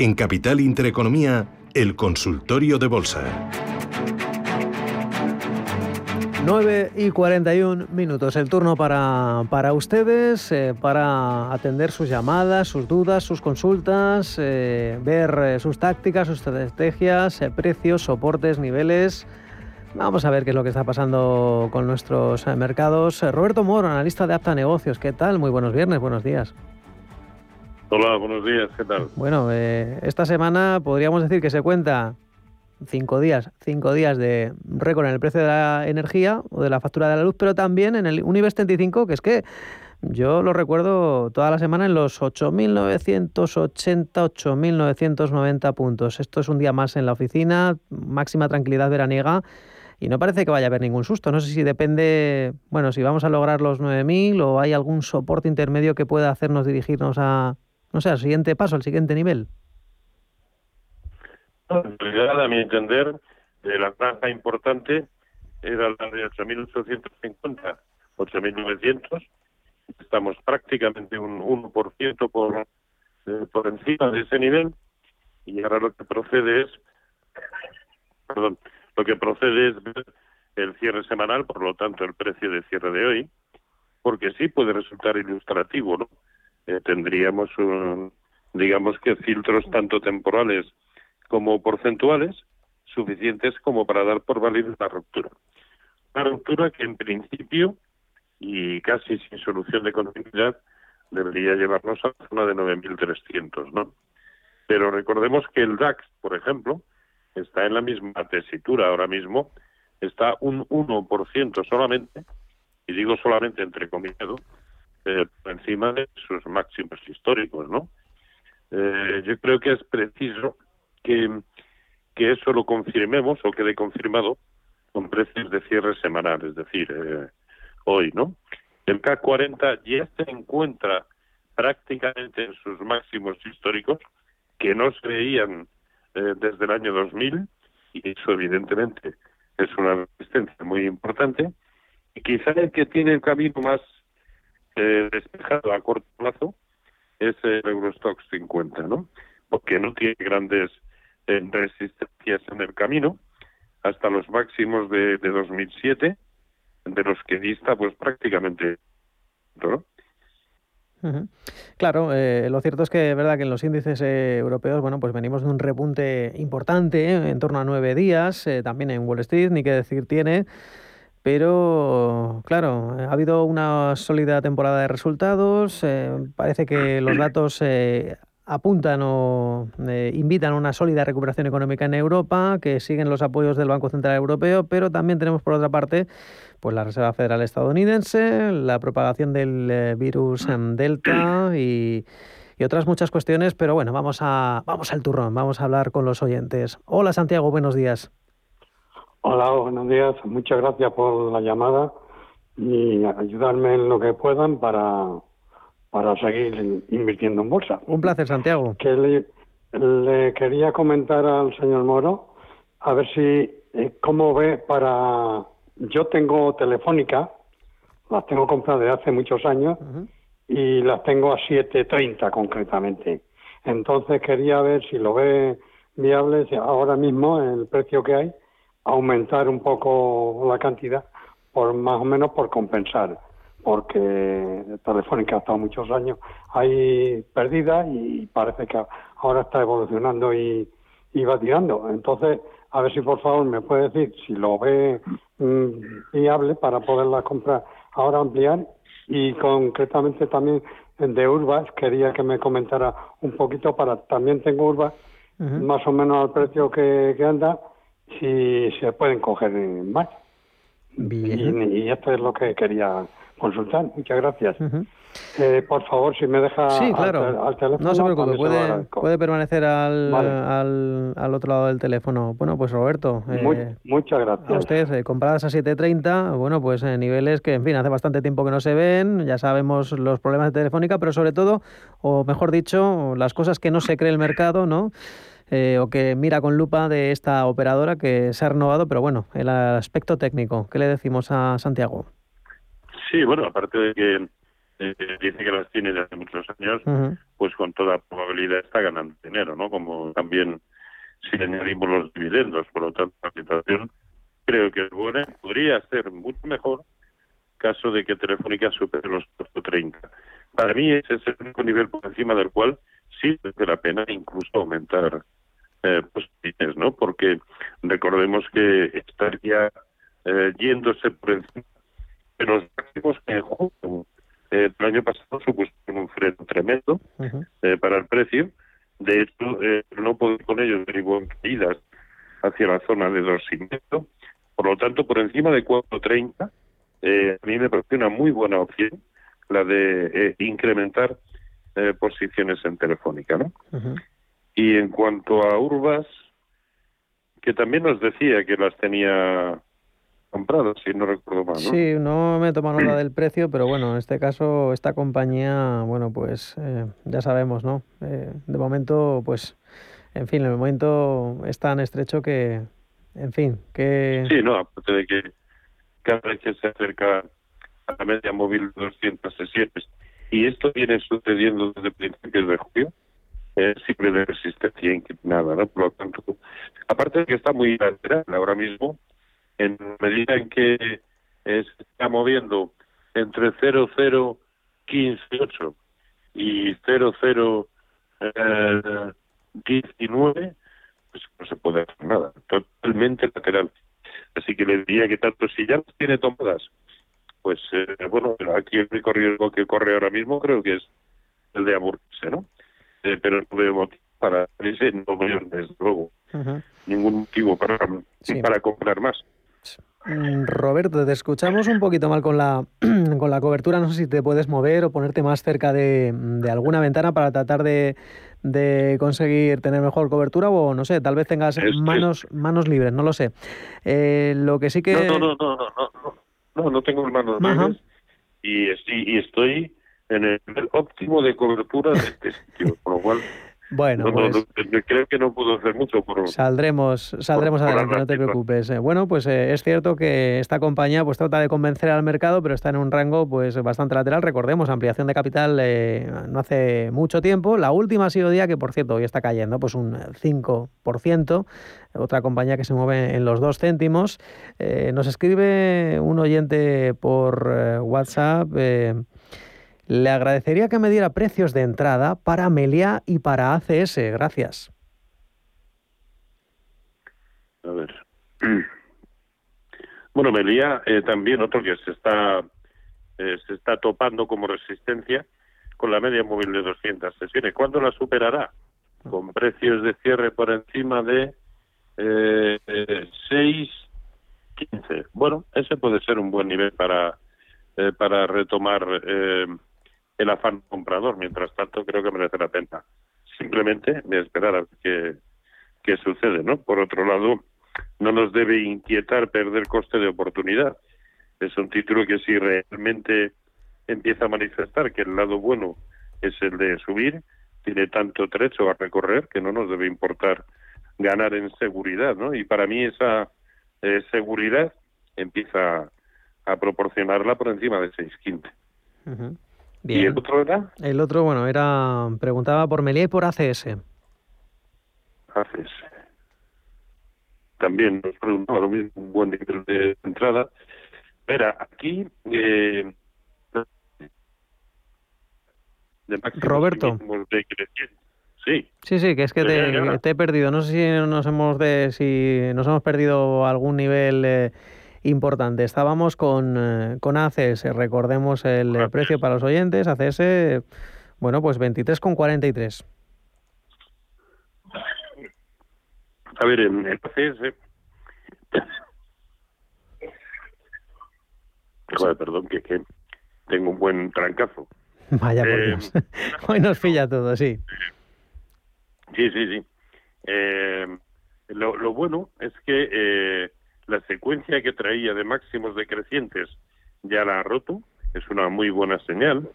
En Capital Intereconomía, el consultorio de bolsa. 9 y 41 minutos. El turno para, para ustedes, eh, para atender sus llamadas, sus dudas, sus consultas, eh, ver eh, sus tácticas, sus estrategias, precios, soportes, niveles. Vamos a ver qué es lo que está pasando con nuestros mercados. Roberto Moro, analista de Apta Negocios. ¿Qué tal? Muy buenos viernes, buenos días. Hola, buenos días, ¿qué tal? Bueno, eh, esta semana podríamos decir que se cuenta cinco días, cinco días de récord en el precio de la energía o de la factura de la luz, pero también en el Universe 35, que es que yo lo recuerdo toda la semana en los 8.980, 8.990 puntos. Esto es un día más en la oficina, máxima tranquilidad veraniega y no parece que vaya a haber ningún susto. No sé si depende, bueno, si vamos a lograr los 9.000 o hay algún soporte intermedio que pueda hacernos dirigirnos a, no sé, al siguiente paso, al siguiente nivel. En realidad, a mi entender, eh, la franja importante era la de 8.850, 8.900. Estamos prácticamente un 1% por, eh, por encima de ese nivel. Y ahora lo que procede es, perdón, lo que procede es ver el cierre semanal, por lo tanto el precio de cierre de hoy, porque sí puede resultar ilustrativo, ¿no? Eh, tendríamos, digamos que filtros tanto temporales como porcentuales suficientes como para dar por válida la ruptura. Una ruptura que en principio y casi sin solución de continuidad debería llevarnos a la zona de 9.300, ¿no? Pero recordemos que el DAX, por ejemplo, está en la misma tesitura ahora mismo, está un 1% solamente, y digo solamente entre comillas, eh, por encima de sus máximos históricos, ¿no? Eh, yo creo que es preciso que, que eso lo confirmemos o quede confirmado con precios de cierre semanal, es decir, eh, hoy, ¿no? El K40 ya se encuentra prácticamente en sus máximos históricos, que no se veían desde el año 2000, y eso evidentemente es una resistencia muy importante, y quizá el que tiene el camino más eh, despejado a corto plazo es el Eurostox 50, ¿no? Porque no tiene grandes eh, resistencias en el camino hasta los máximos de, 2007, de los que dista pues prácticamente, ¿no? Claro, eh, lo cierto es que verdad que en los índices europeos, bueno, pues venimos de un repunte importante, en torno a nueve días, también en Wall Street, ni qué decir tiene. Pero, claro, ha habido una sólida temporada de resultados. Eh, parece que los datos eh, apuntan o eh, invitan a una sólida recuperación económica en Europa, que siguen los apoyos del Banco Central Europeo, pero también tenemos por otra parte pues la Reserva Federal estadounidense, la propagación del virus en Delta y, y, otras muchas cuestiones. Pero bueno, vamos a vamos al turrón, vamos a hablar con los oyentes. Hola Santiago, buenos días. Hola, buenos días. Muchas gracias por la llamada y ayudarme en lo que puedan para, para seguir invirtiendo en bolsa. Un placer, Santiago. Que le, le quería comentar al señor Moro, a ver si, eh, cómo ve para... Yo tengo telefónica, las tengo compradas desde hace muchos años y las tengo a 7.30 concretamente. Entonces quería ver si lo ve viable, si ahora mismo el precio que hay, aumentar un poco la cantidad, por más o menos por compensar, porque Telefónica ha estado muchos años ahí perdida y parece que ahora está evolucionando y, y va tirando. Entonces, a ver si por favor me puede decir si lo ve mm, viable para poderla comprar ahora ampliar y concretamente también de Urbas quería que me comentara un poquito para también tengo Urbas más o menos al precio que, que anda si se pueden coger más Bien. Y, y esto es lo que quería consultar muchas gracias eh, por favor si me deja Sí, al claro. al, teléfono no se preocupe, puede, permanecer al, Vale. al, al otro lado del teléfono. Bueno, pues Roberto, eh, muchas gracias a usted, eh, compradas a 7.30, bueno, pues en niveles que, en fin, hace bastante tiempo que no se ven, ya sabemos los problemas de Telefónica, pero sobre todo, o mejor dicho, las cosas que no se cree el mercado, ¿no? Eh, o que mira con lupa de esta operadora que se ha renovado, pero bueno, el aspecto técnico, ¿qué le decimos a Santiago? Sí, bueno, aparte de que eh, dice que las tiene desde hace muchos años, pues con toda probabilidad está ganando dinero, ¿no? Como también si le añadimos los dividendos, por lo tanto la situación creo que es buena, podría ser mucho mejor caso de que Telefónica supere los 30. Para mí ese es el único nivel por encima del cual sí merece la pena incluso aumentar eh, posiciones, ¿no? Porque recordemos que estaría eh, yéndose por encima de los máximos que en junio eh, el año pasado supusieron un freno tremendo eh, para el precio. De hecho, eh, no puedo ir con ellos derivó en caídas hacia la zona de dos y medio. Por lo tanto, por encima de 4.30, eh, a mí me parece una muy buena opción la de eh, incrementar eh, posiciones en Telefónica, ¿no? Y en cuanto a Urbas, que también nos decía que las tenía compradas, si no recuerdo mal, ¿no? Sí, no me he tomado nota del precio, pero bueno, en este caso, esta compañía, bueno, pues eh, ya sabemos, ¿no? Eh, de momento, pues, en fin, el momento es tan estrecho que, en fin, que... Sí, no, aparte de que cada vez que se acerca a la media móvil de 200 sesiones, y esto viene sucediendo desde principios de julio, es simple de resistencia inclinada, ¿no? Por lo tanto, aparte de que está muy lateral ahora mismo, en medida en que eh, se está moviendo entre 0,015,8 y 0,019, pues no se puede hacer nada, totalmente lateral. Así que le diría que tanto si ya las tiene tomadas, pues eh, bueno, aquí el único riesgo que corre ahora mismo creo que es el de aburrirse, ¿no? Eh, pero no veo motivo para ese, no veo desde luego ningún motivo para, para comprar más. Mm, Roberto, te escuchamos un poquito mal con la, <clears throat> con la cobertura. No sé si te puedes mover o ponerte más cerca de, de alguna ventana para tratar de, de conseguir tener mejor cobertura o no sé, tal vez tengas manos, manos libres, no lo sé. Eh, lo que sí que... No, no, no, no, no, no, no, no, tengo manos Ajá. libres y, estoy- y estoy en el nivel óptimo de cobertura de este sitio, con lo cual Bueno, no, no, pues... no, creo que no puedo hacer mucho por, Saldremos, saldremos por adelante, no te preocupes. Eh, Bueno, pues eh, es cierto que esta compañía pues trata de convencer al mercado, pero está en un rango pues bastante lateral. Recordemos, ampliación de capital eh, no hace mucho tiempo. La última ha sido día que, por cierto, hoy está cayendo pues un 5%. Otra compañía que se mueve en los dos céntimos. Nos escribe un oyente por WhatsApp. Le agradecería que me diera precios de entrada para Melia y para ACS. Gracias. A ver. <clears throat> Bueno, Melía eh, también otro que se está eh, se está topando como resistencia con la media móvil de 200 sesiones. ¿Cuándo la superará? Con precios de cierre por encima de eh, 6.15. Bueno, ese puede ser un buen nivel para eh, para retomar eh, el afán comprador. Mientras tanto, creo que merece la pena simplemente de esperar a ver qué, sucede, ¿no? Por otro lado, no nos debe inquietar perder coste de oportunidad. Es un título que si realmente empieza a manifestar que el lado bueno es el de subir, tiene tanto trecho a recorrer que no nos debe importar ganar en seguridad, ¿no? Y para mí esa eh, seguridad empieza a proporcionarla por encima de 6.15. ¿Y el otro era? El otro, bueno, era preguntaba por Meliá y por ACS. ACS. También nos preguntaba lo mismo, un buen nivel de entrada. Mira, aquí... Eh, Roberto. sí. Sí, sí, que es que te, he perdido. No sé si nos hemos de, si nos hemos perdido algún nivel eh, importante. Estábamos con, eh, con ACS, recordemos el precio para los oyentes, ACS, bueno, pues 23,43. A ver, en el ACS... perdón, que, que tengo un buen trancazo. <laughs> Vaya por eh, Dios. <laughs> Hoy nos pilla todo, sí. Sí, sí, sí. Eh, lo, lo, bueno es que eh, la secuencia que traía de máximos decrecientes ya la ha roto, es una muy buena señal,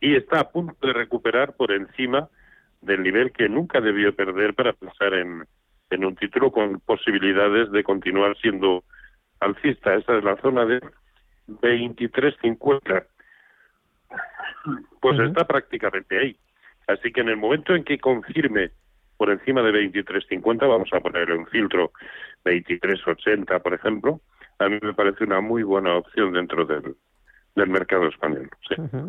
y está a punto de recuperar por encima del nivel que nunca debió perder para pensar en, en un título con posibilidades de continuar siendo alcista. Esa es la zona de 23.50. Pues está prácticamente ahí. Así que en el momento en que confirme por encima de 23.50, vamos a ponerle un filtro 23.80, por ejemplo, a mí me parece una muy buena opción dentro del, del mercado español.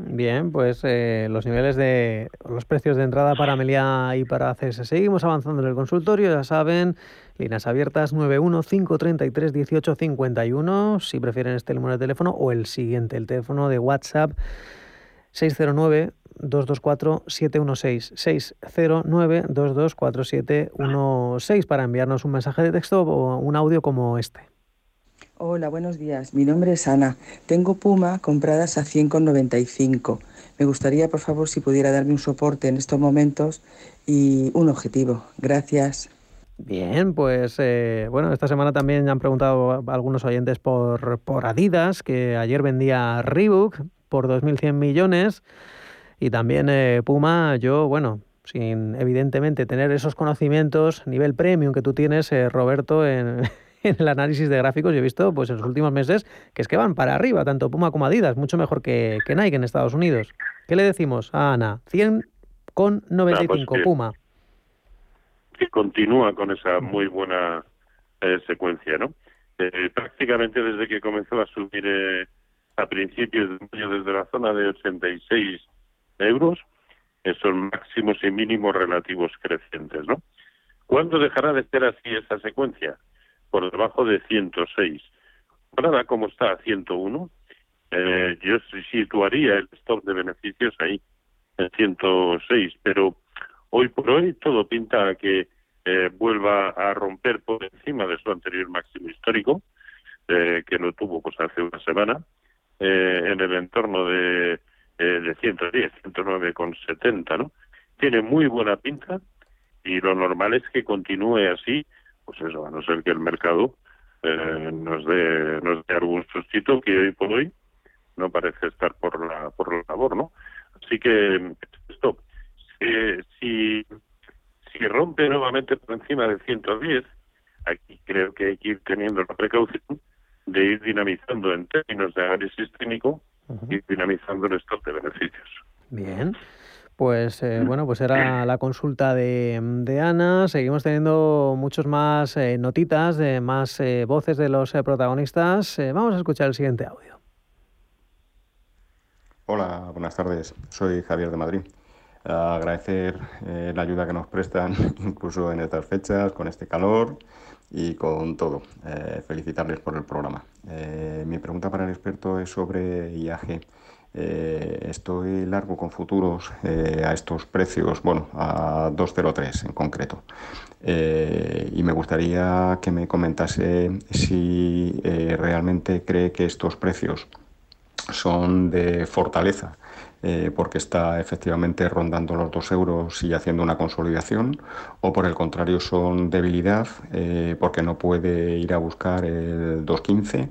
Bien, pues eh, los niveles de los precios de entrada para Meliá y para CS. Seguimos avanzando en el consultorio, ya saben, líneas abiertas 915331851, si prefieren este número de teléfono o el siguiente, el teléfono de WhatsApp 609 224 716 609 224 716 para enviarnos un mensaje de texto o un audio como este. Hola, buenos días. Mi nombre es Ana. Tengo Puma compradas a 100,95. Me gustaría, por favor, si pudiera darme un soporte en estos momentos y un objetivo. Gracias. Bien, pues eh, bueno, esta semana también han preguntado algunos oyentes por, por Adidas, que ayer vendía Reebok por 2.100 millones. Y también eh, Puma, yo, bueno, sin evidentemente tener esos conocimientos, nivel premium que tú tienes, eh, Roberto, <laughs> en, el análisis de gráficos, yo he visto pues en los últimos meses que es que van para arriba, tanto Puma como Adidas, mucho mejor que, que Nike en Estados Unidos. ¿Qué le decimos a Ana? 100 con 95 pues Puma. Que continúa con esa muy buena eh, secuencia, ¿no? prácticamente desde que comenzó a subir a principios de año desde la zona de 86 euros, esos máximos y mínimos relativos crecientes, ¿no? ¿Cuándo dejará de ser así esa secuencia? Por debajo de 106. Ahora, como está a 101, eh, yo situaría el stop de beneficios ahí, en 106, pero hoy por hoy todo pinta a que eh, vuelva a romper por encima de su anterior máximo histórico, eh, que lo tuvo pues hace una semana, eh, en el entorno de, eh, de 110, 109,70, ¿no? Tiene muy buena pinta y lo normal es que continúe así, pues eso, a no ser que el mercado eh, nos, dé, nos dé algún sustito que hoy por hoy no parece estar por la, por la labor, ¿no? Así que esto, si, si rompe nuevamente por encima de 110, aquí creo que hay que ir teniendo la precaución de ir dinamizando en términos de análisis técnico y dinamizando el stock de beneficios. Bien. Pues eh, bueno, pues era la consulta de, de, Ana. Seguimos teniendo muchos más eh, notitas, de más eh, voces de los protagonistas. vamos a escuchar el siguiente audio. Hola, buenas tardes. Soy Javier de Madrid. agradecer la ayuda que nos prestan, <laughs> incluso en estas fechas, con este calor y con todo. Eh, felicitarles por el programa. Eh, mi pregunta para el experto es sobre IAG. Eh, estoy largo con futuros a estos precios, bueno, a 203 en concreto. y me gustaría que me comentase si realmente cree que estos precios son de fortaleza eh, porque está efectivamente rondando los 2 euros y haciendo una consolidación, o por el contrario son debilidad eh, porque no puede ir a buscar el 2.15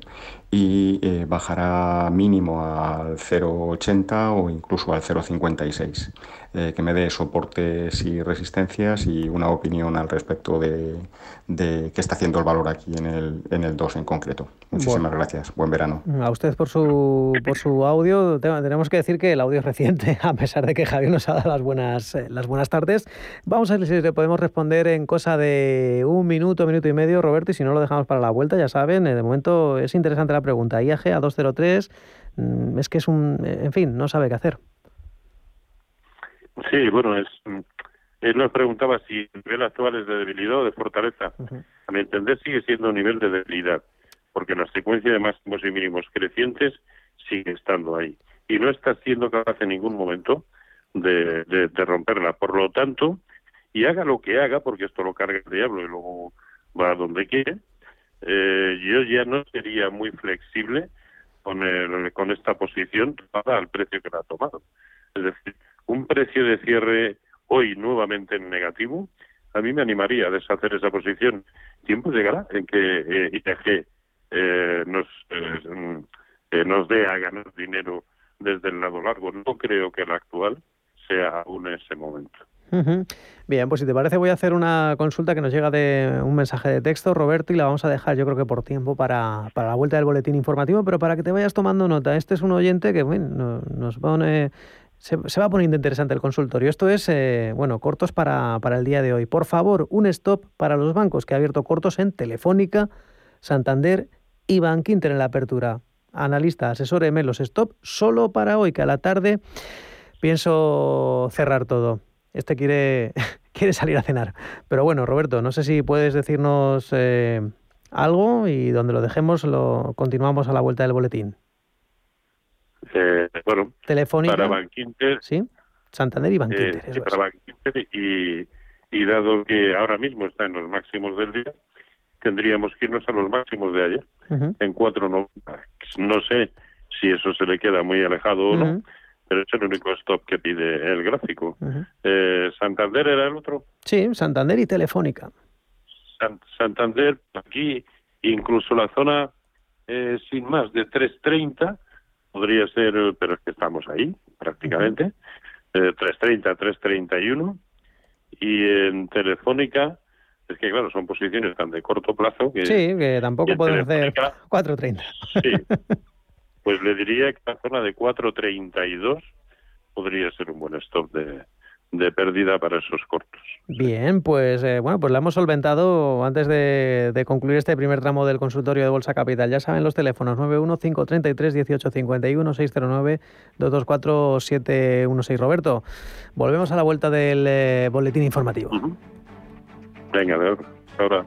y eh, bajará mínimo al 0,80 o incluso al 0,56. Eh, que me dé soportes y resistencias y una opinión al respecto de, qué está haciendo el valor aquí en el, en el 2 en concreto. Muchísimas gracias. Buen verano. A usted por su, por su audio. Tenemos que decir que el audio es reciente, <laughs> a pesar de que Javier nos ha dado las buenas, eh, las buenas tardes. Vamos a ver si le podemos responder en cosa de un minuto, minuto y medio, Roberto, y si no lo dejamos para la vuelta, ya saben, de momento es interesante la pregunta. IAG a 203 mm, es que es un, en fin, no sabe qué hacer. Sí, bueno, es él nos preguntaba si el nivel actual es de debilidad o de fortaleza. A mi entender sigue siendo un nivel de debilidad, porque la secuencia de máximos y mínimos crecientes sigue estando ahí. Y no está siendo capaz en ningún momento de, de, romperla. Por lo tanto, y haga lo que haga, porque esto lo carga el diablo y luego va a donde quiere, eh, yo ya no sería muy flexible con, el, con esta posición para al precio que la ha tomado. Es decir, un precio de cierre hoy nuevamente en negativo, a mí me animaría a deshacer esa posición. Tiempo llegará en que eh, ITG eh, nos, eh, eh, nos dé a ganar dinero desde el lado largo. No creo que el actual sea aún ese momento. Bien, pues si te parece voy a hacer una consulta que nos llega de un mensaje de texto, Roberto, y la vamos a dejar yo creo que por tiempo para, para la vuelta del boletín informativo, pero para que te vayas tomando nota. Este es un oyente que bueno, nos pone se, va poniendo interesante el consultorio. Esto es, eh, bueno, cortos para, para, el día de hoy. Por favor, un stop para los bancos que ha abierto cortos en Telefónica, Santander y Bankinter en la apertura. Analista, asesóreme los stop solo para hoy, que a la tarde pienso cerrar todo. Este quiere, <laughs> quiere salir a cenar. Pero bueno, Roberto, no sé si puedes decirnos eh, algo y donde lo dejemos lo continuamos a la vuelta del boletín. Eh, bueno, Telefónica. Para Bankinter. Sí, Santander y Bankinter. Eh, para Bankinter y, y dado que ahora mismo está en los máximos del día, tendríamos que irnos a los máximos de ayer, en 4.90. No sé si eso se le queda muy alejado o no, pero es el único stop que pide el gráfico. eh, ¿Santander era el otro? Sí, Santander y Telefónica. Santander, aquí incluso la zona eh, sin más de 3.30 podría ser, pero es que estamos ahí prácticamente, eh, 3.30, 3.31 y en Telefónica es que claro, son posiciones tan de corto plazo que... Sí, que tampoco pueden hacer 4.30. Sí, <laughs> pues le diría que la zona de 4.32 podría ser un buen stop de, de pérdida para esos cortos. Bien, pues eh, bueno, pues la hemos solventado antes de, concluir este primer tramo del consultorio de Bolsa Capital. Ya saben los teléfonos 915331851 609 Roberto, volvemos a la vuelta del eh, boletín informativo. Venga, de ahora.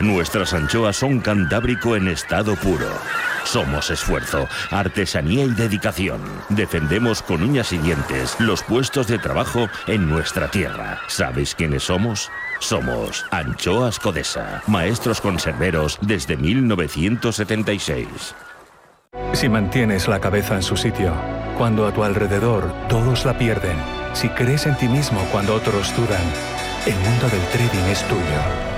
Nuestras anchoas son cantábrico en estado puro somos esfuerzo, artesanía y dedicación. Defendemos con uñas y dientes los puestos de trabajo en nuestra tierra. ¿Sabéis quiénes somos? Somos Anchoas Codesa, maestros conserveros desde 1976. Si mantienes la cabeza en su sitio, cuando a tu alrededor todos la pierden, si crees en ti mismo cuando otros dudan, el mundo del trading es tuyo.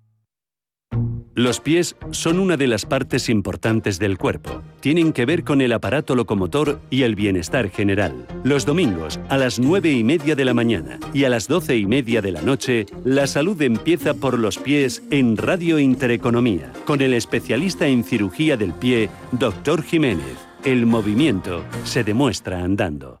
Los pies son una de las partes importantes del cuerpo. Tienen que ver con el aparato locomotor y el bienestar general. Los domingos, a las 9 y media de la mañana y a las 12 y media de la noche, la salud empieza por los pies en Radio Intereconomía, con el especialista en cirugía del pie, Dr. Jiménez. El movimiento se demuestra andando.